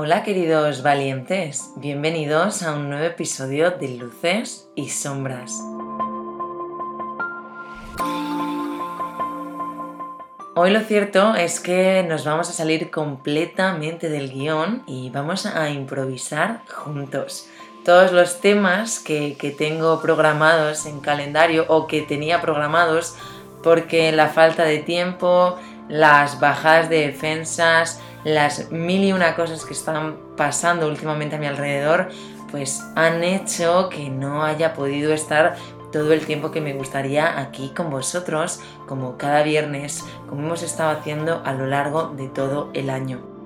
Hola queridos valientes, bienvenidos a un nuevo episodio de Luces y Sombras. Hoy lo cierto es que nos vamos a salir completamente del guion y vamos a improvisar juntos. Todos los temas que, que tengo programados en calendario o que tenía programados porque la falta de tiempo, las bajadas de defensas, las mil y una cosas que están pasando últimamente a mi alrededor, pues han hecho que no haya podido estar todo el tiempo que me gustaría aquí con vosotros, como cada viernes, como hemos estado haciendo a lo largo de todo el año.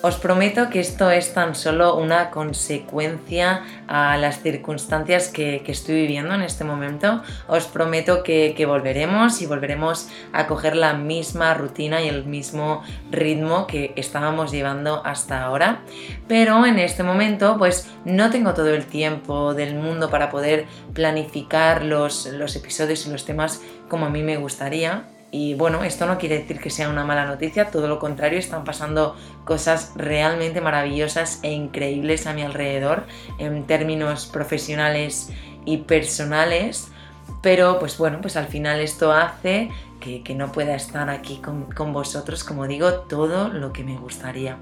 Os prometo que esto es tan solo una consecuencia a las circunstancias que, estoy viviendo en este momento. Os prometo que, volveremos y volveremos a coger la misma rutina y el mismo ritmo que estábamos llevando hasta ahora. Pero en este momento pues no tengo todo el tiempo del mundo para poder planificar los, los episodios y los temas como a mí me gustaría y bueno, esto no quiere decir que sea una mala noticia, todo lo contrario, están pasando cosas realmente maravillosas e increíbles a mi alrededor en términos profesionales y personales. Pero pues bueno, pues al final esto hace que, no pueda estar aquí con, con vosotros, como digo, todo lo que me gustaría.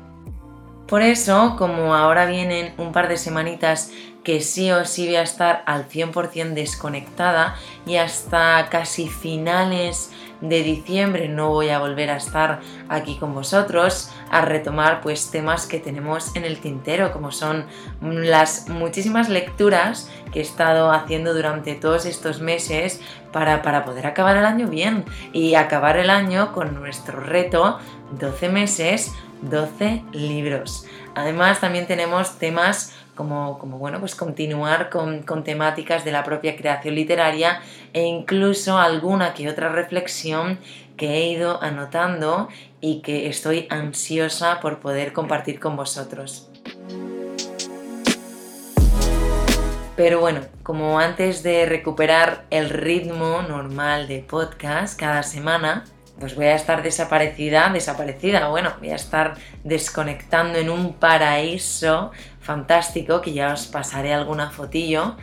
Por eso, como ahora vienen un par de semanitas que sí o sí voy a estar al 100% desconectada y hasta casi finales de diciembre no voy a volver a estar aquí con vosotros a retomar pues temas que tenemos en el tintero como son las muchísimas lecturas que he estado haciendo durante todos estos meses para, para poder acabar el año bien y acabar el año con nuestro reto 12 meses 12 libros. Además también tenemos temas como, como bueno, pues continuar con, con, temáticas de la propia creación literaria e incluso alguna que otra reflexión que he ido anotando y que estoy ansiosa por poder compartir con vosotros. Pero bueno, como antes de recuperar el ritmo normal de podcast cada semana, pues voy a estar desaparecida, desaparecida, bueno, voy a estar desconectando en un paraíso fantástico que ya os pasaré alguna fotillo,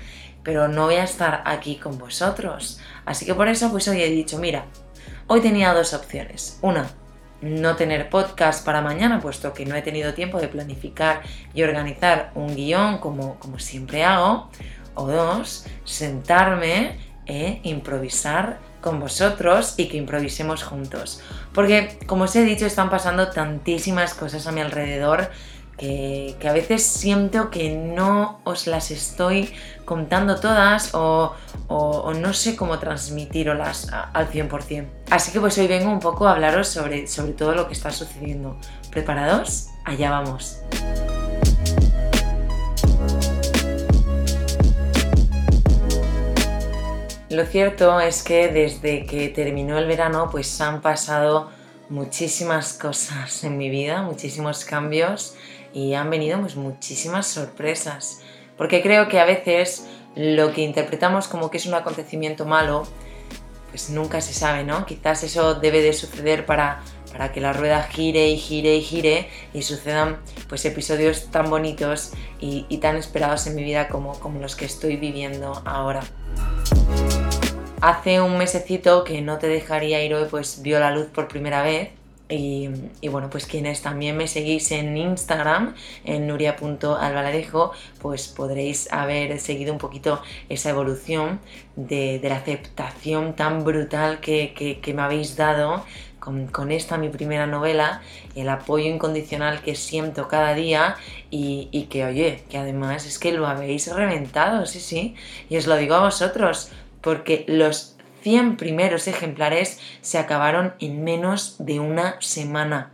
pero no voy a estar aquí con vosotros. Así que por eso pues hoy he dicho, mira, hoy tenía dos opciones. Una, no tener podcast para mañana, puesto que no he tenido tiempo de planificar y organizar un guion como, como siempre hago. O dos, sentarme e improvisar con vosotros y que improvisemos juntos. Porque, como os he dicho, están pasando tantísimas cosas a mi alrededor que, a veces siento que no os las estoy contando todas o, no sé cómo transmitiroslas al 100%. Así que pues hoy vengo un poco a hablaros sobre, sobre todo lo que está sucediendo. ¿Preparados? Allá vamos. Lo cierto es que desde que terminó el verano pues han pasado muchísimas cosas en mi vida, muchísimos cambios y han venido pues, muchísimas sorpresas. Porque creo que a veces lo que interpretamos como que es un acontecimiento malo, pues nunca se sabe, ¿no? Quizás eso debe de suceder para, para que la rueda gire y gire y gire y sucedan pues episodios tan bonitos y, tan esperados en mi vida como, como los que estoy viviendo ahora. Hace un mesecito que no te dejaría ir hoy, pues vio la luz por primera vez. Y, bueno, pues quienes también me seguís en Instagram, en nuria.albaladejo, pues podréis haber seguido un poquito esa evolución de, la aceptación tan brutal que, me habéis dado con, esta mi primera novela, el apoyo incondicional que siento cada día y, y, que oye, que además es que lo habéis reventado, sí, sí, y os lo digo a vosotros, porque los 100 primeros ejemplares se acabaron en menos de una semana.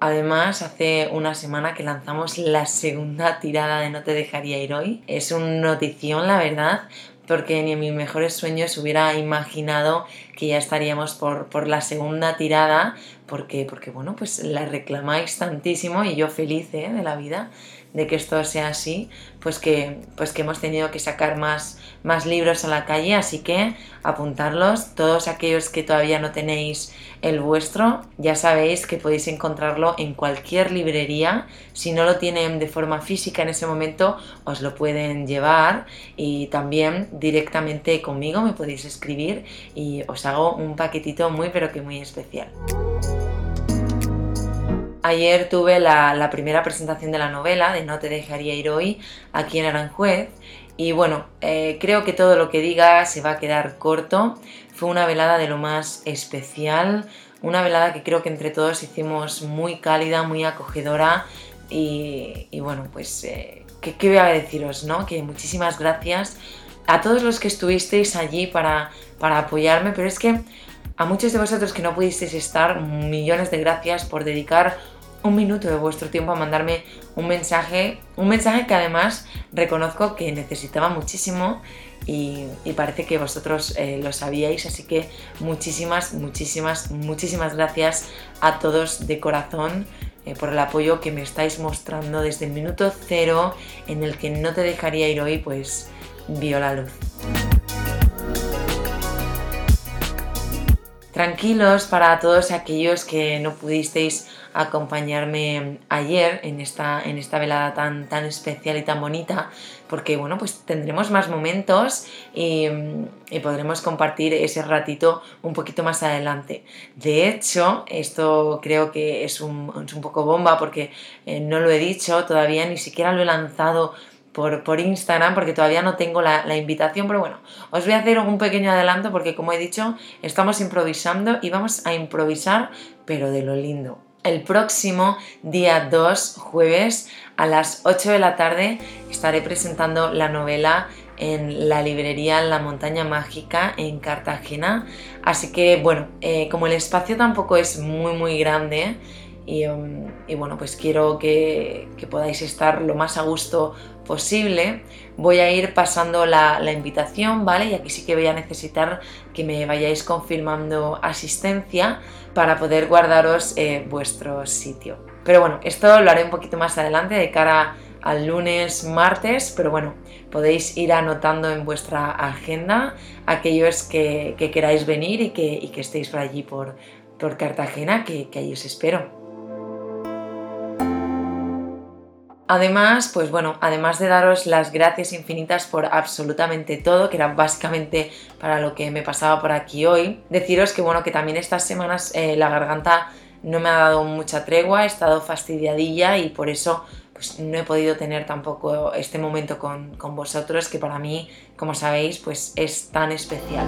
Además, hace una semana que lanzamos la segunda tirada de No te dejaría ir hoy. Es un notición, la verdad, porque ni en mis mejores sueños hubiera imaginado que ya estaríamos por, la segunda tirada, porque, porque bueno, pues la reclamáis tantísimo y yo feliz ¿eh? de la vida de que esto sea así, pues que, pues que hemos tenido que sacar más, más libros a la calle, así que apuntarlos, todos aquellos que todavía no tenéis el vuestro, ya sabéis que podéis encontrarlo en cualquier librería, si no lo tienen de forma física en ese momento, os lo pueden llevar y también directamente conmigo me podéis escribir y os hago un paquetito muy pero que muy especial. Ayer tuve la, primera presentación de la novela de No te dejaría ir hoy aquí en Aranjuez y bueno, eh, creo que todo lo que diga se va a quedar corto. Fue una velada de lo más especial, una velada que creo que entre todos hicimos muy cálida, muy acogedora y, bueno, pues eh, ¿qué, voy a deciros? ¿no? Que muchísimas gracias a todos los que estuvisteis allí para, para apoyarme, pero es que a muchos de vosotros que no pudisteis estar, millones de gracias por dedicar un minuto de vuestro tiempo a mandarme un mensaje, un mensaje que además reconozco que necesitaba muchísimo y, parece que vosotros eh, lo sabíais, así que muchísimas, muchísimas, muchísimas gracias a todos de corazón eh, por el apoyo que me estáis mostrando desde el minuto cero en el que no te dejaría ir hoy, pues vio la luz. Tranquilos para todos aquellos que no pudisteis acompañarme ayer en esta, en esta velada tan, tan especial y tan bonita, porque bueno, pues tendremos más momentos y, podremos compartir ese ratito un poquito más adelante. De hecho, esto creo que es un, un poco bomba porque eh, no lo he dicho todavía, ni siquiera lo he lanzado por, Instagram porque todavía no tengo la, la, invitación, pero bueno, os voy a hacer un pequeño adelanto porque como he dicho, estamos improvisando y vamos a improvisar, pero de lo lindo. El próximo día 2, jueves, a las 8 de la tarde, estaré presentando la novela en la librería La Montaña Mágica en Cartagena. Así que bueno, eh, como el espacio tampoco es muy muy grande, Um, y, bueno, pues quiero que, podáis estar lo más a gusto posible. Voy a ir pasando la, invitación, ¿vale? Y aquí sí que voy a necesitar que me vayáis confirmando asistencia para poder guardaros eh, vuestro sitio. Pero bueno, esto lo haré un poquito más adelante de cara al lunes, martes, pero bueno, podéis ir anotando en vuestra agenda aquellos que, queráis venir y que, estéis por allí por, Cartagena, que, que allí os espero. Además, pues bueno, además de daros las gracias infinitas por absolutamente todo, que era básicamente para lo que me pasaba por aquí hoy, deciros que bueno, que también estas semanas eh, la garganta no me ha dado mucha tregua, he estado fastidiadilla y por eso pues no he podido tener tampoco este momento con, con vosotros, que para mí, como sabéis, pues es tan especial.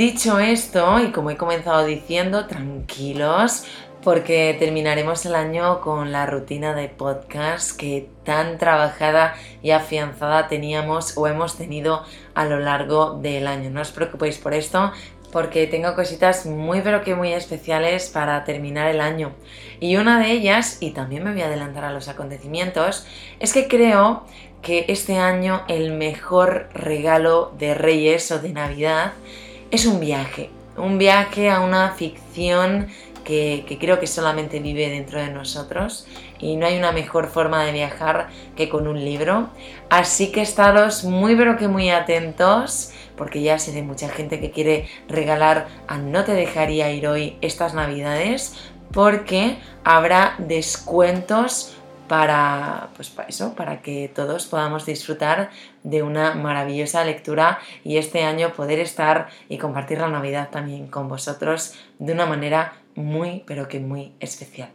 Dicho esto, y como he comenzado diciendo, tranquilos, porque terminaremos el año con la rutina de podcast que tan trabajada y afianzada teníamos o hemos tenido a lo largo del año. No os preocupéis por esto porque tengo cositas muy pero que muy especiales para terminar el año. Y una de ellas, y también me voy a adelantar a los acontecimientos, es que creo que este año el mejor regalo de Reyes o de Navidad es un viaje. Un viaje a una ficción que, creo que solamente vive dentro de nosotros y no hay una mejor forma de viajar que con un libro. Así que estaros muy pero que muy atentos porque ya sé de mucha gente que quiere regalar a No te dejaría ir hoy estas navidades porque habrá descuentos para, pues para eso, para que todos podamos disfrutar de una maravillosa lectura y este año poder estar y compartir la Navidad también con vosotros de una manera muy, pero que muy especial.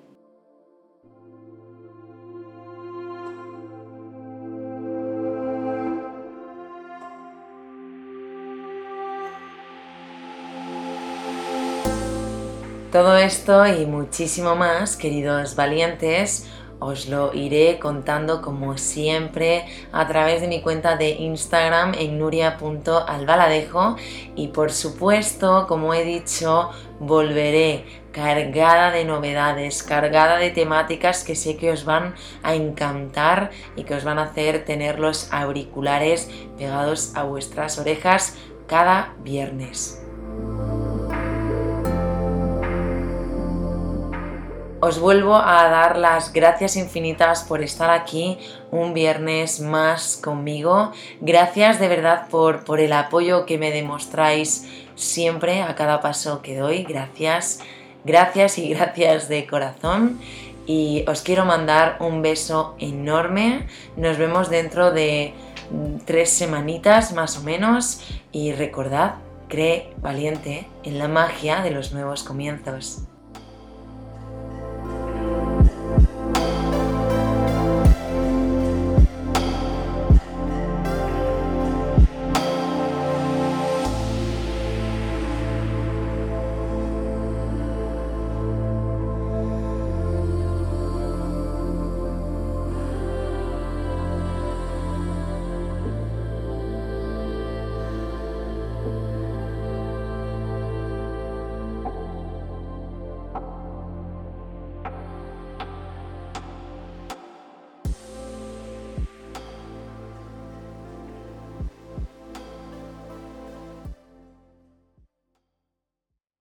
Todo esto y muchísimo más, queridos valientes, os lo iré contando como siempre a través de mi cuenta de Instagram en nuria.albaladejo y por supuesto, como he dicho, volveré cargada de novedades, cargada de temáticas que sé que os van a encantar y que os van a hacer tener los auriculares pegados a vuestras orejas cada viernes. Os vuelvo a dar las gracias infinitas por estar aquí un viernes más conmigo. Gracias de verdad por, por el apoyo que me demostráis siempre a cada paso que doy. Gracias, gracias y gracias de corazón. Y os quiero mandar un beso enorme. Nos vemos dentro de tres semanitas más o menos. Y recordad, cree valiente en la magia de los nuevos comienzos.